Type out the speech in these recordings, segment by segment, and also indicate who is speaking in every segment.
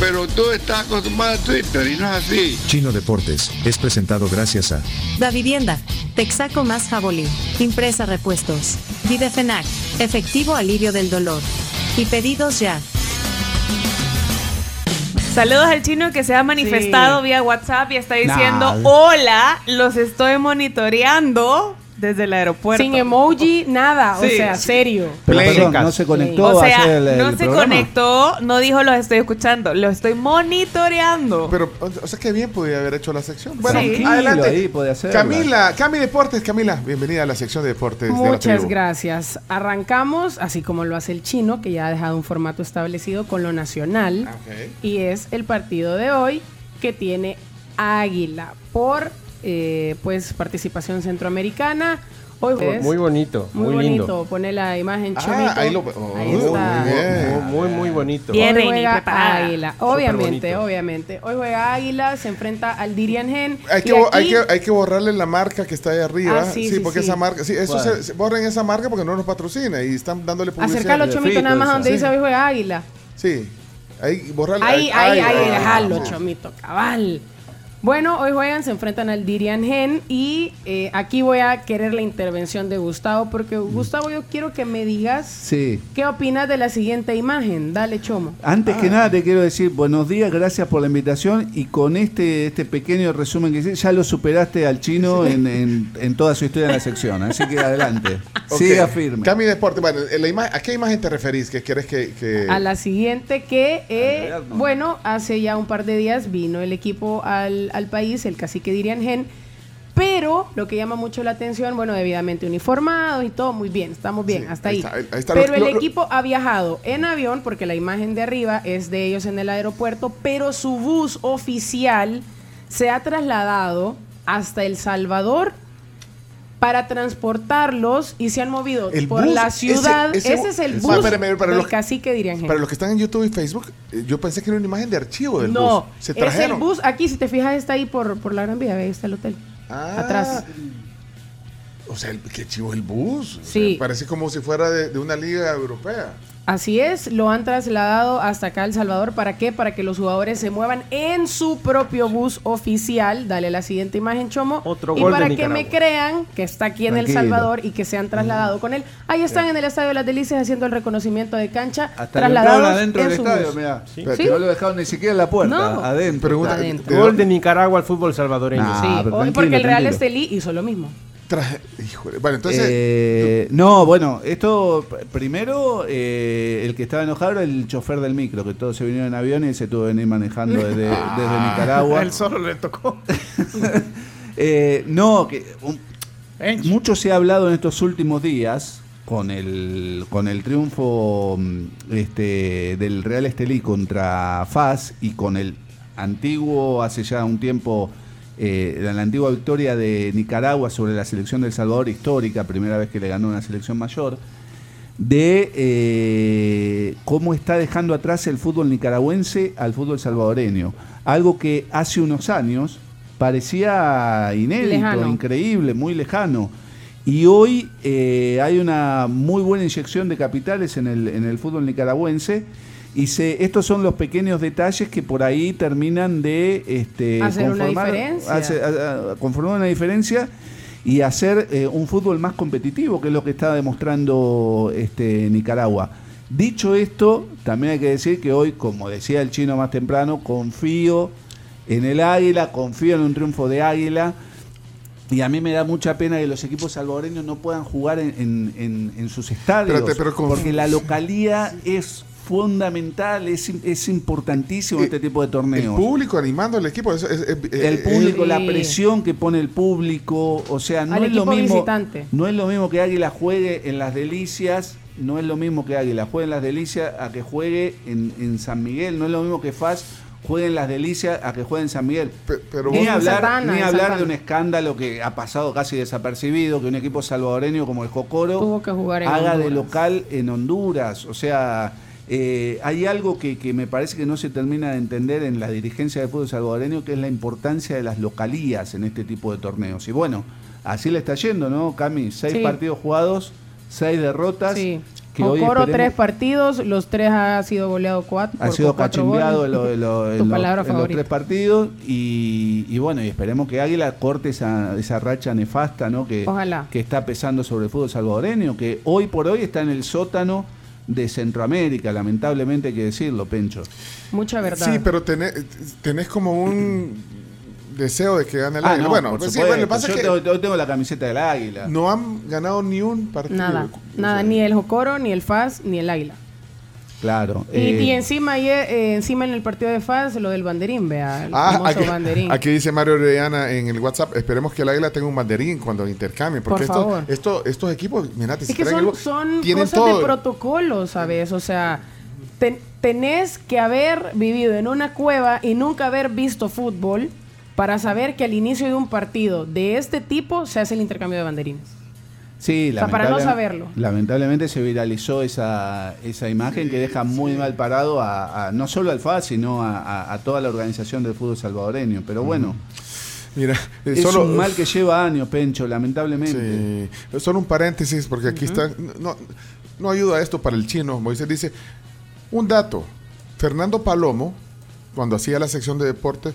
Speaker 1: Pero tú estás acostumbrado a Twitter y no es así.
Speaker 2: Chino Deportes es presentado gracias a
Speaker 3: Da Vivienda, Texaco más Jabolí, Impresa Repuestos, Videfenac, Efectivo Alivio del Dolor. Y pedidos ya.
Speaker 4: Saludos al chino que se ha manifestado vía WhatsApp y está diciendo,
Speaker 5: Nah.
Speaker 4: hola, los estoy monitoreando desde el aeropuerto.
Speaker 5: Sin emoji, nada. O
Speaker 4: Sí.
Speaker 5: sea, serio.
Speaker 6: Pero perdón, no se conectó
Speaker 4: O
Speaker 6: a
Speaker 4: sea,
Speaker 6: hacer el, el
Speaker 4: no se
Speaker 6: programa.
Speaker 4: conectó, no dijo los estoy escuchando, los estoy monitoreando.
Speaker 7: Pero, o o sea, que bien podía haber hecho la sección. Bueno,
Speaker 4: Sí.
Speaker 6: Tranquilo,
Speaker 7: adelante.
Speaker 6: ahí puede hacerla.
Speaker 7: Camila, Cami Deportes, Camila, bienvenida a la sección de deportes. de la
Speaker 5: Muchas
Speaker 7: tribu.
Speaker 5: gracias. Arrancamos, así como lo hace el chino, que ya ha dejado un formato establecido con lo nacional.
Speaker 7: Ok.
Speaker 5: Y es el partido de hoy que tiene Águila por eh, pues participación centroamericana. Hoy es
Speaker 8: Muy bonito,
Speaker 5: muy,
Speaker 8: muy,
Speaker 5: bonito.
Speaker 8: lindo.
Speaker 5: Pone la imagen
Speaker 7: Ah,
Speaker 5: chomito.
Speaker 7: ahí lo- oh,
Speaker 5: Ahí
Speaker 7: muy
Speaker 5: está.
Speaker 7: bien.
Speaker 8: Muy, muy, muy bonito.
Speaker 4: Bien.
Speaker 5: Hoy juega. Águila. Obviamente,
Speaker 8: bonito.
Speaker 5: obviamente. Hoy juega Águila, se enfrenta al Dirian Gen.
Speaker 7: Hay que,
Speaker 5: aquí-
Speaker 7: hay, que, hay que borrarle la marca que está ahí arriba.
Speaker 5: Ah, sí, sí,
Speaker 7: porque
Speaker 5: sí.
Speaker 7: esa marca. Sí, eso se, se- borren esa marca porque no nos patrocina y están dándole publicidad.
Speaker 5: Acercarlo, Chomito, nada más donde
Speaker 7: Sí.
Speaker 5: dice hoy juega Águila.
Speaker 7: Sí. Ahí, borrarle.
Speaker 5: Ahí, ahí, ahí,
Speaker 7: ah,
Speaker 5: dejarlo,
Speaker 7: sí.
Speaker 5: Chomito, cabal. Bueno, hoy juegan, se enfrentan al Dirian Gen y eh, aquí voy a querer la intervención de Gustavo porque Gustavo yo quiero que me digas
Speaker 6: Sí.
Speaker 5: qué opinas de la siguiente imagen. Dale, Chomo.
Speaker 6: Antes
Speaker 7: Ah.
Speaker 6: que nada te quiero decir buenos días, gracias por la invitación y con este este pequeño resumen que hice, ya lo superaste al chino en, en- en toda su historia en la sección, así que adelante, siga firme.
Speaker 7: Cami Deportes, bueno, en la ima- ¿a qué imagen te referís? ¿Que quieres que.? que-
Speaker 5: A la siguiente que, eh,
Speaker 6: realidad, no.
Speaker 5: bueno, hace ya un par de días vino el equipo al, al país, el cacique Dirian Gen, pero lo que llama mucho la atención, bueno, debidamente uniformados y todo, muy bien, estamos bien,
Speaker 7: Sí,
Speaker 5: hasta
Speaker 7: ahí
Speaker 5: ahí.
Speaker 7: está, ahí- ahí está.
Speaker 5: pero
Speaker 7: Lo-
Speaker 5: el
Speaker 7: lo-
Speaker 5: equipo ha viajado en avión, porque la imagen de arriba es de ellos en el aeropuerto, pero su bus oficial se ha trasladado hasta El Salvador para transportarlos y se han movido
Speaker 7: El
Speaker 5: por
Speaker 7: bus,
Speaker 5: la ciudad.
Speaker 7: ese-
Speaker 5: Ese, es el
Speaker 7: Ah,
Speaker 5: bus
Speaker 7: espérame, para
Speaker 5: del
Speaker 7: los-
Speaker 5: cacique Gen.
Speaker 7: Para los que están en YouTube y Facebook, eh, yo pensé que era una imagen de archivo del
Speaker 5: No,
Speaker 7: bus. Se
Speaker 5: es el
Speaker 7: trajeron.
Speaker 5: bus. Aquí, si te fijas, está ahí por, por la Gran Vía. Ahí está el hotel.
Speaker 7: Ah,
Speaker 5: Atrás.
Speaker 7: O sea, el- qué chivo el bus. O sea,
Speaker 5: Sí.
Speaker 7: parece como si fuera de, de una liga europea.
Speaker 5: Así es, lo han trasladado hasta acá a El Salvador. ¿Para qué? Para que los jugadores se muevan en su propio bus oficial. Dale la siguiente imagen, Chomo.
Speaker 8: Otro
Speaker 5: y
Speaker 8: gol de
Speaker 5: para que me crean que está aquí en El. Salvador y que se han trasladado con él. Ahí están en el Estadio de las Delicias haciendo el reconocimiento de cancha.
Speaker 6: Hasta
Speaker 5: trasladados
Speaker 6: adentro
Speaker 5: en
Speaker 6: del
Speaker 5: su
Speaker 6: estadio,
Speaker 5: bus.
Speaker 6: mirá.
Speaker 8: Sí.
Speaker 6: Que
Speaker 5: Sí.
Speaker 6: no lo dejaron ni siquiera en la puerta,
Speaker 5: No.
Speaker 6: adentro.
Speaker 7: Pregunta,
Speaker 5: Adentro.
Speaker 7: ¿de
Speaker 8: Gol de Nicaragua al fútbol salvadoreño.
Speaker 6: Nah.
Speaker 8: Sí.
Speaker 5: Porque el Real
Speaker 6: tranquilo.
Speaker 5: Estelí hizo lo mismo.
Speaker 7: Híjole. Bueno, entonces.
Speaker 6: Eh, no, bueno, esto primero eh, el que estaba enojado era el chofer del micro, que todos se vinieron en avión y se tuvo que venir manejando desde, desde Nicaragua.
Speaker 9: Él solo le tocó.
Speaker 6: Eh, no, que un- mucho se ha hablado en estos últimos días con el con el triunfo mm, este, del Real Estelí contra FAS y con el antiguo hace ya un tiempo eh, la antigua victoria de Nicaragua sobre la selección del Salvador histórica, primera vez que le ganó una selección mayor, de eh, cómo está dejando atrás el fútbol nicaragüense al fútbol salvadoreño. Algo que hace unos años parecía inédito,
Speaker 5: Lejano.
Speaker 6: increíble, muy lejano. Y hoy eh, hay una muy buena inyección de capitales en el, en el fútbol nicaragüense. Y se, estos son los pequeños detalles que por ahí terminan de este,
Speaker 5: Hacer una
Speaker 6: conformar-
Speaker 5: diferencia.
Speaker 6: hace- a- a- conformar una diferencia y hacer eh, un fútbol más competitivo, que es lo que está demostrando este, Nicaragua. Dicho esto, también hay que decir que hoy, como decía el chino más temprano, confío en el Águila, confío en un triunfo de Águila. Y a mí me da mucha pena que los equipos salvadoreños no puedan jugar en, en- en- en sus estadios.
Speaker 7: Espérate, pero con-
Speaker 6: porque la localía es fundamental, es, es importantísimo
Speaker 7: Eh,
Speaker 6: este tipo de
Speaker 7: El
Speaker 6: torneos.
Speaker 7: público animando al equipo. es- es- es-
Speaker 6: El
Speaker 7: eh,
Speaker 6: público, la presión que pone el público, o sea, no
Speaker 5: Al
Speaker 6: es lo mismo.
Speaker 5: visitante.
Speaker 6: No es lo mismo que Águila juegue en las Delicias, no es lo mismo que Águila juegue en las Delicias a que juegue en, en San Miguel, no es lo mismo que FAS jueguen las delicias a que jueguen San Miguel.
Speaker 7: pero
Speaker 6: ni hablar,
Speaker 5: Santana,
Speaker 6: ni
Speaker 5: en
Speaker 6: hablar
Speaker 5: Santana.
Speaker 6: de un escándalo que ha pasado casi desapercibido, que un equipo salvadoreño como el Jocoro
Speaker 5: Tuvo que jugar en
Speaker 6: haga de local en Honduras. O sea, eh, hay algo que, que me parece que no se termina de entender en la dirigencia del fútbol salvadoreño, que es la importancia de las localías en este tipo de torneos. Y bueno, así le está yendo, ¿no, Cami? Seis
Speaker 5: Sí.
Speaker 6: partidos jugados, seis derrotas.
Speaker 5: Sí.
Speaker 6: que hoy
Speaker 5: tres partidos, los tres ha sido goleado cuatro.
Speaker 6: ha sido cachimbeado en, lo- en lo- en
Speaker 5: Tu
Speaker 6: lo-
Speaker 5: palabra
Speaker 6: en los tres partidos y, y bueno, y esperemos que Águila corte esa, esa racha nefasta ¿no? que,
Speaker 5: Ojalá.
Speaker 6: que está pesando sobre el fútbol salvadoreño, que hoy por hoy está en el sótano de Centroamérica, lamentablemente hay que decirlo, Pencho.
Speaker 5: Mucha verdad.
Speaker 7: Sí, pero tenés, tenés como un deseo de que gane el
Speaker 6: Ah,
Speaker 7: Águila.
Speaker 6: no,
Speaker 7: bueno, pues sí, bueno, pasa
Speaker 6: Yo
Speaker 7: es que
Speaker 6: tengo, yo tengo la camiseta del Águila.
Speaker 7: no han ganado ni un partido.
Speaker 5: Nada,
Speaker 7: O
Speaker 5: nada,
Speaker 7: sea,
Speaker 5: ni el Jocoro, ni el FAS, ni el Águila.
Speaker 6: Claro.
Speaker 5: Y,
Speaker 6: eh,
Speaker 5: y encima ayer, eh, encima en el partido de FAS, lo del banderín, vea, el
Speaker 7: Ah,
Speaker 5: famoso
Speaker 7: aquí,
Speaker 5: banderín.
Speaker 7: aquí dice Mario Orellana en el WhatsApp, esperemos que el Águila tenga un banderín cuando intercambien, porque
Speaker 5: Por
Speaker 7: esto-
Speaker 5: favor.
Speaker 7: esto- estos equipos, mirate, si
Speaker 5: Es que son,
Speaker 7: algo,
Speaker 5: son
Speaker 7: tienen
Speaker 5: cosas
Speaker 7: todo.
Speaker 5: de protocolo, ¿sabes? O sea, ten- tenés que haber vivido en una cueva y nunca haber visto fútbol para saber que al inicio de un partido de este tipo se hace el intercambio de banderines.
Speaker 6: Sí,
Speaker 5: O sea, para no
Speaker 6: lamentable-
Speaker 5: saberlo.
Speaker 6: Lamentablemente se viralizó esa, esa imagen que deja muy mal parado a, a- no solo al FAS, sino a, a- a toda la organización del fútbol salvadoreño. Pero bueno,
Speaker 7: Mira, eh,
Speaker 6: es
Speaker 7: solo,
Speaker 6: un mal que lleva años, Pencho, lamentablemente.
Speaker 7: Sí. Solo un paréntesis, porque aquí está. No, no ayuda esto para el chino. Moisés dice: un dato. Fernando Palomo, cuando hacía la sección de deportes,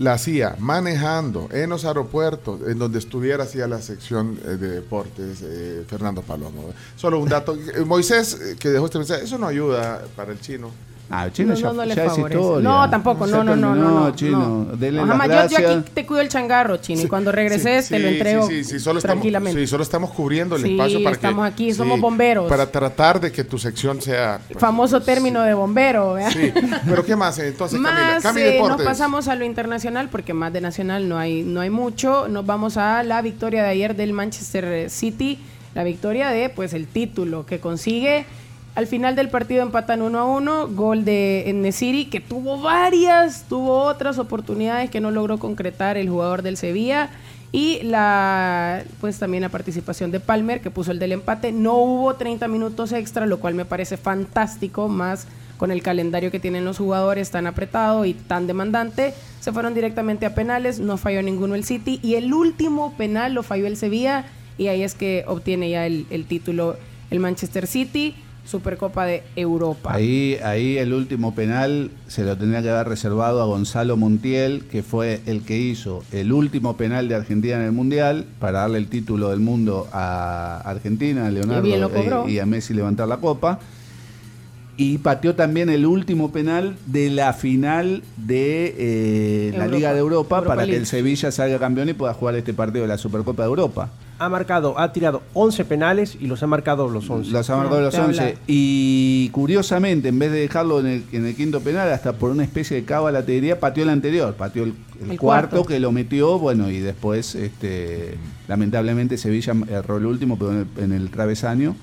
Speaker 7: la hacía manejando en los aeropuertos, en donde estuviera, hacía la sección eh, de deportes, eh, Fernando Palomo. Solo un dato. Eh, Moisés, eh, que dejó este mensaje, eso no ayuda para el chino.
Speaker 6: Ah, chino
Speaker 5: No,
Speaker 6: ya,
Speaker 5: no, no
Speaker 6: ya es
Speaker 5: favorece.
Speaker 6: historia.
Speaker 5: No, tampoco, no, no, no, no, no.
Speaker 6: chino. las
Speaker 5: jamás. Yo, yo aquí te cuido el changarro, chino, y cuando regreses
Speaker 7: Sí,
Speaker 5: te lo entrego
Speaker 7: Sí, solo estamos,
Speaker 5: tranquilamente.
Speaker 7: sí, solo estamos cubriendo el espacio para
Speaker 5: estamos
Speaker 7: que.
Speaker 5: aquí, somos bomberos.
Speaker 7: Para tratar de que tu sección sea. pues,
Speaker 5: Famoso término de bombero, ¿vea?
Speaker 7: Sí, pero ¿qué más? Entonces, Camila,
Speaker 5: Más
Speaker 7: Cami
Speaker 5: eh, nos pasamos a lo internacional porque más de nacional no hay no hay mucho. Nos vamos a la victoria de ayer del Manchester City, la victoria de pues el título que consigue. Al final del partido empatan 1 a 1, gol de Nesiri que tuvo varias, tuvo otras oportunidades que no logró concretar el jugador del Sevilla y la pues también la participación de Palmer que puso el del empate. No hubo 30 minutos extra, lo cual me parece fantástico, más con el calendario que tienen los jugadores tan apretado y tan demandante. Se fueron directamente a penales, no falló ninguno el City y el último penal lo falló el Sevilla y ahí es que obtiene ya el, el título el Manchester City, Supercopa de Europa.
Speaker 6: Ahí, ahí el último penal se lo tendría que haber reservado a Gonzalo Montiel, que fue el que hizo el último penal de Argentina en el Mundial para darle el título del mundo a Argentina, a Leonardo y a Messi levantar la copa. Y pateó también el último penal de la final de eh, la. Liga de Europa,
Speaker 5: Europa
Speaker 6: para que el Sevilla salga campeón y pueda jugar este partido de la Supercopa de Europa.
Speaker 8: Ha marcado, ha tirado 11 penales y los ha marcado los 11.
Speaker 6: Los ha marcado
Speaker 5: No,
Speaker 6: los
Speaker 5: te
Speaker 6: 11.
Speaker 5: habla.
Speaker 6: Y curiosamente, en vez de dejarlo en el, en el quinto penal, hasta por una especie de cábala, te diría, pateó el anterior. Pateó el, el
Speaker 5: El
Speaker 6: cuarto,
Speaker 5: cuarto.
Speaker 6: que lo metió, bueno, y después, este, lamentablemente, Sevilla erró el último, pero en el, en el travesaño.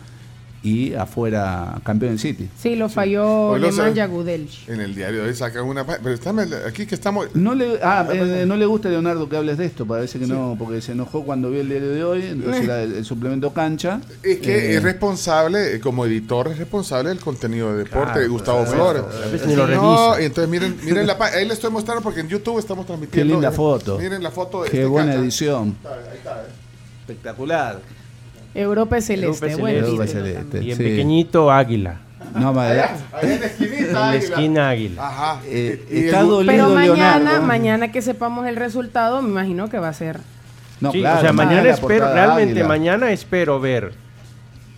Speaker 6: Y afuera, campeón del City.
Speaker 5: Sí, lo falló
Speaker 7: sé.
Speaker 5: Nemanja Gudelj.
Speaker 7: En el diario de hoy sacan una. Pero estamos aquí que estamos.
Speaker 6: No le, ah, eh, no le gusta a Leonardo que hables de esto, parece que no, porque se enojó cuando vio el diario de hoy, entonces
Speaker 5: Eh.
Speaker 6: era el, el suplemento cancha.
Speaker 7: Es que
Speaker 6: Eh,
Speaker 7: es responsable, eh, como editor, es responsable del contenido de deporte
Speaker 8: Claro,
Speaker 7: de Gustavo Flores.
Speaker 8: lo
Speaker 7: no, entonces miren, miren la ahí le estoy mostrando porque en YouTube estamos
Speaker 6: Qué
Speaker 7: transmitiendo.
Speaker 6: linda
Speaker 7: eh,
Speaker 6: foto.
Speaker 7: Miren la foto de
Speaker 6: Qué
Speaker 7: este
Speaker 6: buena
Speaker 7: cancha.
Speaker 6: edición.
Speaker 7: Ahí está, eh.
Speaker 6: Espectacular.
Speaker 5: Europa es celeste.
Speaker 8: Europa es celeste.
Speaker 6: celeste.
Speaker 8: Y en
Speaker 6: Sí.
Speaker 8: pequeñito Águila.
Speaker 6: No, madre-
Speaker 7: Ahí en la esquinita.
Speaker 8: En esquina Águila.
Speaker 7: Ajá.
Speaker 6: Eh,
Speaker 7: Y- y
Speaker 6: está
Speaker 7: el-
Speaker 6: dolido
Speaker 5: Pero mañana,
Speaker 6: Leonardo.
Speaker 5: mañana que sepamos el resultado, me imagino que va a ser.
Speaker 6: No,
Speaker 8: Sí,
Speaker 6: claro,
Speaker 8: o sea, mañana espero, realmente
Speaker 6: águila.
Speaker 8: mañana espero ver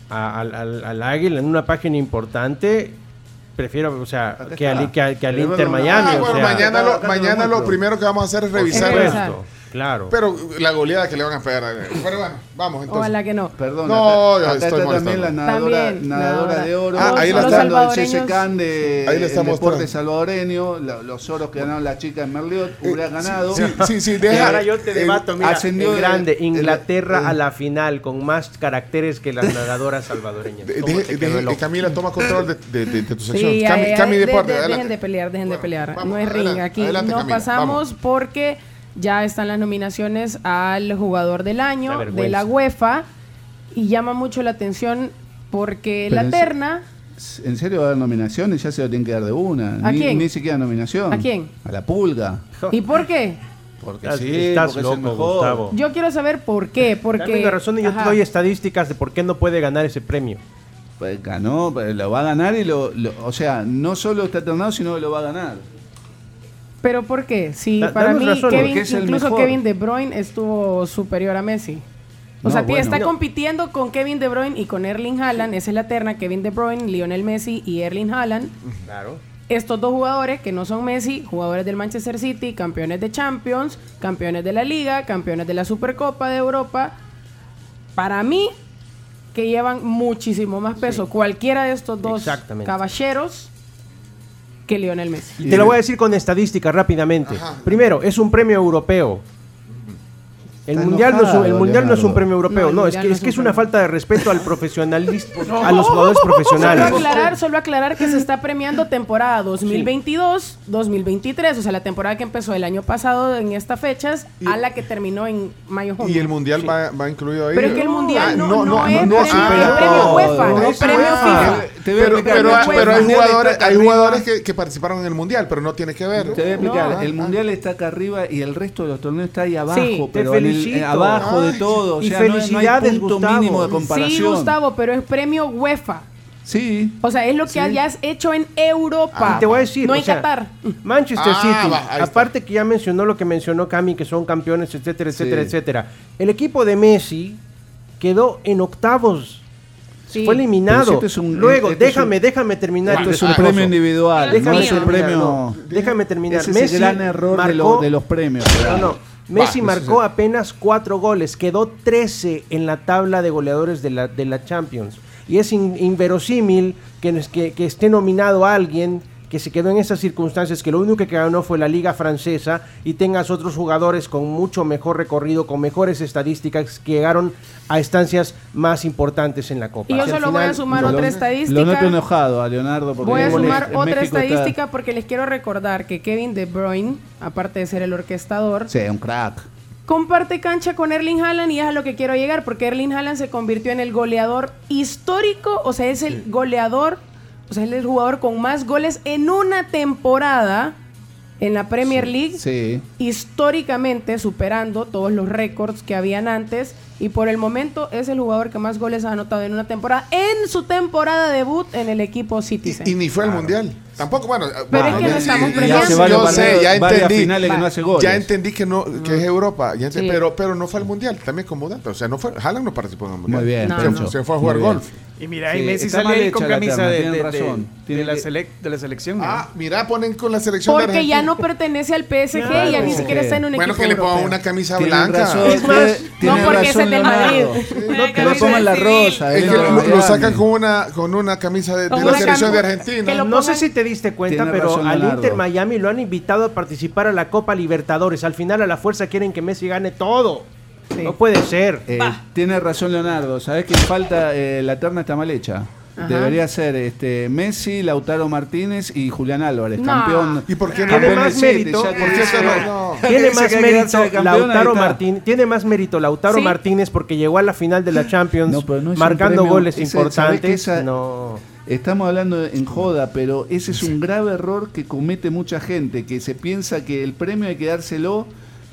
Speaker 8: a- al, al- al Águila en una página importante. Prefiero, o sea, que al, que al- que al Inter Miami.
Speaker 7: Ah,
Speaker 8: o
Speaker 7: bueno,
Speaker 8: sea,
Speaker 7: mañana, lo, mañana lo primero que vamos a hacer es
Speaker 8: por
Speaker 7: revisar.
Speaker 5: revisar.
Speaker 8: Claro.
Speaker 7: Pero la goleada que le van a pegar. a- Pero bueno, vamos entonces.
Speaker 5: Ojalá que no.
Speaker 6: Perdón,
Speaker 7: No,
Speaker 6: acá,
Speaker 7: ya
Speaker 6: acá
Speaker 7: estoy
Speaker 6: está también la nadadora,
Speaker 5: También,
Speaker 6: nadadora
Speaker 5: nadadora.
Speaker 6: de oro.
Speaker 7: Ah, ahí la está.
Speaker 6: CSCAN de
Speaker 7: Ahí la está
Speaker 6: el deporte salvadoreño, la- los oros que ganaron las chicas en Merliot, hubiera ganado.
Speaker 7: Sí, sí, deja.
Speaker 8: ahora yo te
Speaker 7: eh,
Speaker 8: debato, mira,
Speaker 6: ascendió
Speaker 8: en
Speaker 6: de-
Speaker 8: grande,
Speaker 6: de-
Speaker 8: Inglaterra
Speaker 6: de-
Speaker 8: a la final con más caracteres que las nadadoras salvadoreñas.
Speaker 7: de-
Speaker 8: ¿Cómo
Speaker 7: de-
Speaker 8: te
Speaker 7: de-
Speaker 8: quedó el
Speaker 7: eh? Camila, toma control de, de- de- de tu sección.
Speaker 5: Sí,
Speaker 7: Cami,
Speaker 5: ay, ay,
Speaker 7: Cami
Speaker 5: de-
Speaker 7: Deporte,
Speaker 5: de-
Speaker 7: adelante.
Speaker 5: dejen de pelear, dejen de pelear.
Speaker 7: vamos,
Speaker 5: no es ring aquí.
Speaker 7: adelante,
Speaker 5: no
Speaker 7: Camila,
Speaker 5: pasamos porque ya están las nominaciones al jugador del año de la UEFA y llama mucho la atención porque
Speaker 6: Pero
Speaker 5: la terna
Speaker 6: ¿En serio va a haber nominaciones? Ya se lo tienen que dar de una.
Speaker 5: ¿A
Speaker 6: ni,
Speaker 5: quién?
Speaker 6: ni siquiera nominación.
Speaker 5: ¿A quién?
Speaker 6: A la pulga.
Speaker 5: ¿Y por qué?
Speaker 6: Porque
Speaker 8: Estás-
Speaker 6: sí,
Speaker 8: estás
Speaker 6: porque es el
Speaker 8: loco,
Speaker 6: mejor.
Speaker 8: Gustavo.
Speaker 5: Yo quiero saber por qué. Porque
Speaker 8: Dame razón y yo te doy estadísticas de por qué no puede ganar ese premio.
Speaker 6: Pues ganó, lo va a ganar y lo, lo- O sea, no solo está ternado, sino que lo va a ganar.
Speaker 5: Pero ¿por qué? Si
Speaker 8: Da-
Speaker 5: para mí
Speaker 8: razón,
Speaker 5: Kevin, incluso
Speaker 6: mejor.
Speaker 5: Kevin De Bruyne estuvo superior a Messi. O
Speaker 6: No,
Speaker 5: sea,
Speaker 6: bueno.
Speaker 5: está
Speaker 6: No.
Speaker 5: compitiendo con Kevin De Bruyne y con Erling Haaland. Esa es la terna, Kevin De Bruyne, Lionel Messi y Erling Haaland.
Speaker 8: Claro.
Speaker 5: Estos dos jugadores que no son Messi, jugadores del Manchester City, campeones de Champions, campeones de la Liga, campeones de la Supercopa de Europa. Para mí, que llevan muchísimo más peso cualquiera de estos dos caballeros que Lionel Messi.
Speaker 8: Y te lo voy a decir con estadísticas rápidamente. Primero, es un premio europeo. El
Speaker 6: Está
Speaker 8: mundial, no es un, el mundial no es un premio europeo,
Speaker 5: No,
Speaker 8: es que,
Speaker 5: no
Speaker 8: es,
Speaker 5: es
Speaker 8: que
Speaker 5: un
Speaker 8: es una falta de respeto al profesionalismo, a los jugadores
Speaker 5: Solo
Speaker 8: profesionales.
Speaker 5: aclarar, solo aclarar que se está premiando temporada 2022, 2023, o sea, la temporada que empezó el año pasado en estas fechas a la que terminó en mayo junio.
Speaker 7: Y el mundial va, va incluido ahí.
Speaker 5: Pero es que el mundial
Speaker 7: Ah,
Speaker 5: no, no, es,
Speaker 6: no
Speaker 5: premio, es premio UEFA,
Speaker 6: no
Speaker 5: no
Speaker 6: es
Speaker 5: premio. FIFA.
Speaker 6: Te voy a
Speaker 7: Pero,
Speaker 6: explicar,
Speaker 7: pero,
Speaker 6: Nacho,
Speaker 7: pero
Speaker 6: el
Speaker 7: hay jugadores, hay que, que participaron en el mundial, pero no tiene que ver.
Speaker 6: Te voy a explicar,
Speaker 7: No,
Speaker 6: el
Speaker 7: ah,
Speaker 6: mundial está acá arriba y el resto de los torneos está ahí abajo,
Speaker 5: Sí, te
Speaker 6: pero en el-
Speaker 8: felicito.
Speaker 6: eh, abajo de todo, o
Speaker 8: y
Speaker 6: sea, no, no hay
Speaker 8: felicidades,
Speaker 6: punto
Speaker 8: Gustavo.
Speaker 6: mínimo de comparación.
Speaker 5: Sí, Gustavo, pero es premio UEFA.
Speaker 6: Sí.
Speaker 5: O sea, es lo que
Speaker 6: Sí.
Speaker 5: hayas hecho en Europa.
Speaker 8: Y te voy a decir,
Speaker 5: no en
Speaker 8: sea,
Speaker 5: Qatar.
Speaker 8: Manchester
Speaker 7: Ah,
Speaker 8: City,
Speaker 7: va,
Speaker 8: aparte que ya mencionó lo que mencionó Cami, que son campeones, etcétera, etcétera,
Speaker 6: Sí.
Speaker 8: etcétera. El equipo de Messi quedó en octavos.
Speaker 5: Sí.
Speaker 8: Fue eliminado.
Speaker 6: Si esto es un-
Speaker 8: Luego,
Speaker 6: esto es
Speaker 8: déjame,
Speaker 6: un-
Speaker 8: déjame terminar.
Speaker 6: Esto es un
Speaker 8: discurso.
Speaker 6: premio individual,
Speaker 5: Déjame
Speaker 6: no es un
Speaker 8: terminar,
Speaker 6: premio...
Speaker 8: no. Déjame terminar.
Speaker 6: Ese es
Speaker 8: Messi
Speaker 6: el gran error de, lo-
Speaker 8: marcó-
Speaker 6: de los premios.
Speaker 8: No, no. Messi
Speaker 7: Va,
Speaker 8: marcó apenas cuatro goles, quedó 13 en la tabla de goleadores de la, de la Champions. Y es in- inverosímil que, que, que esté nominado a alguien que se quedó en esas circunstancias, que lo único que ganó fue la liga francesa y tengas otros jugadores con mucho mejor recorrido, con mejores estadísticas, que llegaron a estancias más importantes en la Copa.
Speaker 5: Y yo solo voy a sumar
Speaker 6: Lo-
Speaker 5: otra
Speaker 6: Lo
Speaker 5: estadística.
Speaker 6: noto enojado a Leonardo. Porque
Speaker 5: Voy a sumar
Speaker 6: en
Speaker 5: otra
Speaker 6: está-
Speaker 5: estadística porque les quiero recordar que Kevin De Bruyne, aparte de ser el orquestador,
Speaker 6: Sí, un crack.
Speaker 5: comparte cancha con Erling Haaland y es a lo que quiero llegar porque Erling Haaland se convirtió en el goleador histórico, o sea, es el goleador, o sea, es el jugador con más goles en una temporada en la Premier League,
Speaker 6: Sí.
Speaker 5: históricamente superando todos los récords que habían antes y por el momento es el jugador que más goles ha anotado en una temporada en su temporada debut en el equipo Citizen.
Speaker 7: Y, y ni fue al mundial. Tampoco, bueno.
Speaker 5: Pero
Speaker 7: bueno,
Speaker 5: es que estamos premiando.
Speaker 7: Yo sé, ya entendí.
Speaker 6: que no hace goles.
Speaker 7: Ya entendí que no que es Europa, ya ent-
Speaker 5: Sí.
Speaker 7: pero pero no fue al mundial, también como dato, o sea, no fue Haaland no participó en el mundial.
Speaker 6: Muy bien,
Speaker 5: No,
Speaker 7: se,
Speaker 5: no.
Speaker 7: se fue a jugar golf.
Speaker 9: Y mira,
Speaker 6: Sí,
Speaker 9: y Messi sale ahí con
Speaker 6: la
Speaker 9: camisa
Speaker 6: terna,
Speaker 9: de, de-
Speaker 6: razón.
Speaker 9: la, selec- de la selección. ¿no?
Speaker 7: Ah, mira, ponen con la selección de
Speaker 5: Porque ya no pertenece al PSG,
Speaker 8: Claro.
Speaker 5: ya ni siquiera está en un
Speaker 7: Bueno,
Speaker 5: equipo
Speaker 7: que le pongan una camisa blanca.
Speaker 6: razón,
Speaker 8: Es más,
Speaker 6: tiene-
Speaker 5: no porque es de
Speaker 6: Leonardo.
Speaker 5: Madrid.
Speaker 6: Que le pongan la rosa.
Speaker 7: Es que
Speaker 6: no,
Speaker 7: lo, sacan con una con una camisa de, la selección de Argentina.
Speaker 5: que lo
Speaker 8: No sé si te diste cuenta,
Speaker 6: Tiene
Speaker 8: pero
Speaker 6: razón,
Speaker 8: al
Speaker 6: Leonardo.
Speaker 8: Inter Miami lo han invitado a participar a la Copa Libertadores. Al final a la fuerza quieren que Messi gane todo.
Speaker 5: Sí.
Speaker 8: No puede ser.
Speaker 6: Eh, tiene razón Leonardo, ¿sabés que falta? Eh, la terna está mal hecha.
Speaker 5: Ajá.
Speaker 6: Debería ser este Messi, Lautaro Martínez y Julián Álvarez,
Speaker 5: No.
Speaker 6: campeón.
Speaker 7: ¿Y por qué no?
Speaker 8: Tiene más mérito. Tiene más mérito Lautaro. Martínez. Tiene más mérito Lautaro. Martínez porque llegó a la final de la Champions
Speaker 6: No, pero no es un
Speaker 8: marcando
Speaker 6: premio,
Speaker 8: goles
Speaker 6: ese- ¿sabés que
Speaker 8: importantes.
Speaker 6: esa-
Speaker 8: No.
Speaker 6: Estamos hablando en joda, pero ese es un grave error que comete mucha gente, que se piensa que el premio hay que dárselo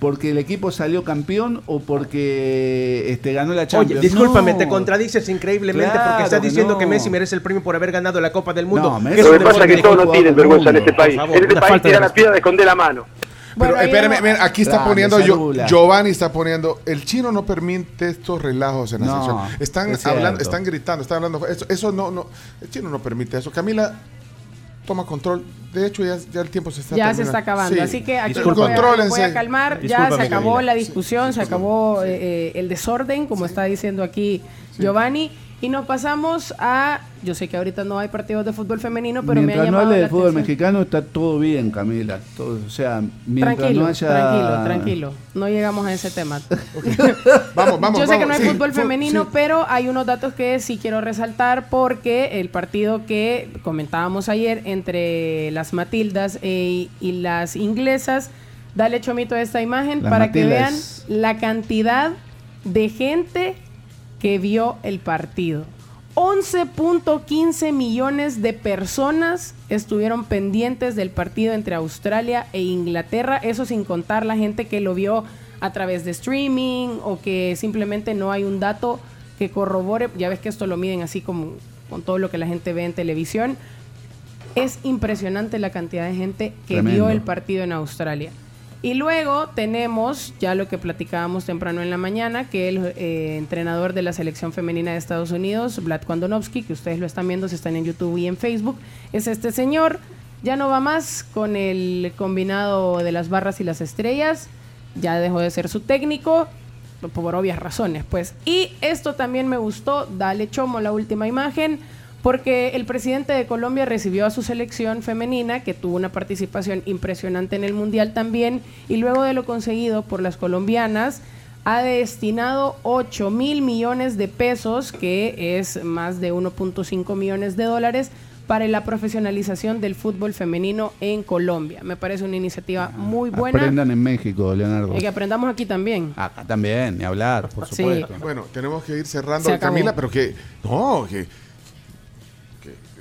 Speaker 6: porque el equipo salió campeón o porque este, ganó la
Speaker 8: Oye,
Speaker 6: Champions.
Speaker 8: discúlpame,
Speaker 6: No.
Speaker 8: te contradices increíblemente
Speaker 6: Claro
Speaker 8: porque estás
Speaker 6: que
Speaker 8: diciendo
Speaker 6: no.
Speaker 8: que Messi merece el premio por haber ganado la Copa del Mundo.
Speaker 6: No,
Speaker 10: Lo que pasa es que todos no tienen vergüenza en este país.
Speaker 8: favor,
Speaker 10: en este país
Speaker 8: falta de
Speaker 10: tira la piedra de esconder la mano.
Speaker 7: Pero
Speaker 5: Bueno,
Speaker 7: espérame, mira, aquí está
Speaker 6: Grande,
Speaker 7: poniendo
Speaker 6: Sadula.
Speaker 7: Giovanni está poniendo el chino no permite estos relajos en la
Speaker 6: No,
Speaker 7: sección. Están
Speaker 6: es
Speaker 7: hablando,
Speaker 6: cierto.
Speaker 7: están gritando, están hablando eso, eso no no el chino no permite eso. Camila toma control. De hecho, ya, ya el tiempo se está
Speaker 5: ya se está acabando.
Speaker 7: Sí.
Speaker 5: Así que aquí voy, a, voy a calmar. ya se acabó la discusión, se acabó eh, eh, el desorden, como está diciendo aquí Giovanni. Y nos pasamos a. Yo sé que ahorita no hay partidos de fútbol femenino, pero me ha
Speaker 6: mientras no hable
Speaker 5: la
Speaker 6: del fútbol
Speaker 5: atención.
Speaker 6: mexicano está todo bien, Camila. Todo- o sea, mientras
Speaker 5: Tranquilo,
Speaker 6: no haya...
Speaker 5: tranquilo, tranquilo. No llegamos a ese tema.
Speaker 7: Vamos, vamos,
Speaker 5: Yo sé que no hay
Speaker 7: sí,
Speaker 5: fútbol femenino,
Speaker 7: sí.
Speaker 5: pero hay unos datos que sí quiero resaltar porque el partido que comentábamos ayer entre las Matildas e- y las inglesas, dale chomito a esta imagen
Speaker 6: Las
Speaker 5: para que vean la cantidad de gente que vio el partido. 11.15 millones de personas estuvieron pendientes del partido entre Australia e Inglaterra, eso sin contar la gente que lo vio a través de streaming o que simplemente no hay un dato que corrobore, ya ves que esto lo miden así como con todo lo que la gente ve en televisión. Es impresionante la cantidad de gente que
Speaker 6: Tremendo.
Speaker 5: vio el partido en Australia. Y luego tenemos ya lo que platicábamos temprano en la mañana, que el eh, entrenador de la selección femenina de Estados Unidos, Vlad Kondonovsky, que ustedes lo están viendo, si están en YouTube y en Facebook, es este señor. Ya no va más con el combinado de las barras y las estrellas, ya dejó de ser su técnico, por obvias razones, pues. Y esto también me gustó, dale chomo la última imagen, porque el presidente de Colombia recibió a su selección femenina, que tuvo una participación impresionante en el Mundial también, y luego de lo conseguido por las colombianas, ha destinado 8 mil millones de pesos, que es más de 1.5 millones de dólares, para la profesionalización del fútbol femenino en Colombia. Me parece una iniciativa muy buena
Speaker 6: Aprendan en México, Leonardo.
Speaker 5: y que aprendamos aquí también.
Speaker 6: Acá también, ni hablar, por
Speaker 5: Sí.
Speaker 6: supuesto.
Speaker 7: Bueno, tenemos que ir cerrando. Camila, pero que. No, que.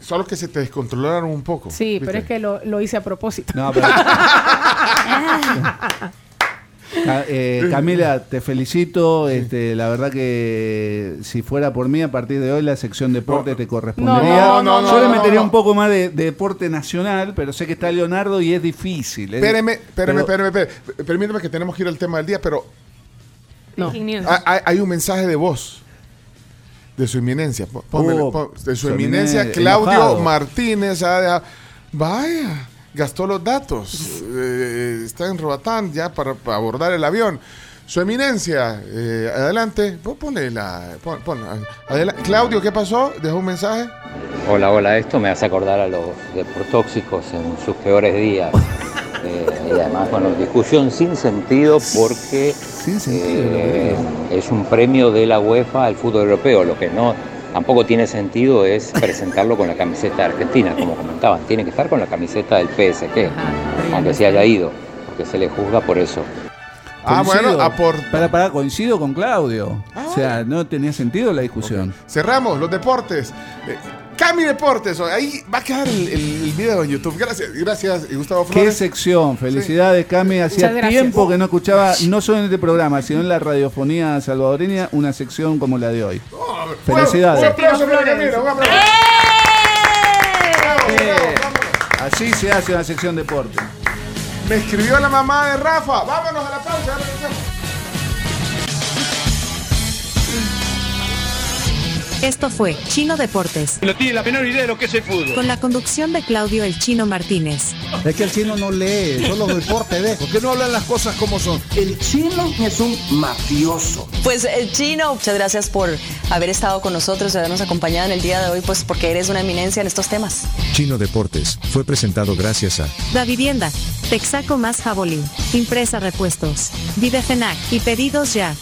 Speaker 7: Solo que se te descontrolaron un poco.
Speaker 5: Sí, pero es que lo, lo hice a propósito.
Speaker 6: No, pero- Ca- eh, Camila, te felicito. Este, la verdad que si fuera por mí, a partir de hoy la sección deporte te correspondería.
Speaker 7: No, no, no,
Speaker 6: Yo le metería
Speaker 7: no.
Speaker 6: un poco más de, de deporte nacional, pero sé que está Leonardo y es difícil. es-
Speaker 7: Espéreme, espéreme,
Speaker 6: pero-
Speaker 7: espéreme, espéreme. Permíteme que tenemos que ir al tema del día, pero
Speaker 5: No.
Speaker 7: Hay- hay un mensaje de voz de su eminencia. Pó- de su
Speaker 6: su
Speaker 7: eminencia,
Speaker 6: eminencia,
Speaker 7: Claudio
Speaker 6: enojado.
Speaker 7: Martínez. ha dejado- vaya, gastó los datos. eh, está en Robatán ya para, para abordar el avión. Su eminencia, eh, adelante. Pon- Ponle la. pon- pon- adela- Claudio, ¿qué pasó? Dejó un mensaje.
Speaker 11: Hola, hola, esto me hace acordar a los deportóxicos en sus peores días. Eh, y además, bueno, discusión sin sentido porque
Speaker 6: Sin sentido,
Speaker 11: eh, es un premio de la UEFA al fútbol europeo. Lo que no tampoco tiene sentido es presentarlo con la camiseta de Argentina, como comentaban. Tiene que estar con la camiseta del PSG, aunque se haya ido, porque se le juzga por eso.
Speaker 7: Ah,
Speaker 6: Coincido.
Speaker 7: bueno, apor-
Speaker 6: Para, para, coincido con Claudio. O sea, no tenía sentido la discusión.
Speaker 7: Cerramos los deportes. Eh, Cami Deportes, ahí va a quedar el, el- el video en YouTube. Gracias, gracias, y Gustavo
Speaker 6: Qué
Speaker 7: Flores.
Speaker 6: sección, felicidades Cami. Hacía tiempo que no escuchaba, no solo en este programa, sino en la radiofonía salvadoreña, una sección como la de hoy. Felicidades.
Speaker 7: Un aplauso para Camila, un aplauso. Bravo, bravo, bravo.
Speaker 6: Así se hace una sección deporte.
Speaker 7: Me escribió la mamá de Rafa. Vámonos a la pausa. ya regresamos.
Speaker 3: Esto fue Chino Deportes,
Speaker 9: No tiene la menor idea de lo que es el fútbol.
Speaker 3: con la conducción de Claudio El Chino Martínez.
Speaker 12: Es que el chino no lee, solo deporte ve.
Speaker 9: ¿Por qué no hablan las cosas como son?
Speaker 13: El chino es un mafioso.
Speaker 14: Pues el chino, muchas gracias por haber estado con nosotros y habernos acompañado en el día de hoy, pues porque eres una eminencia en estos temas.
Speaker 2: Chino Deportes fue presentado gracias a
Speaker 3: Da Vivienda, Texaco más Jabolín, Impresa Repuestos, Videfenac y Pedidos Ya.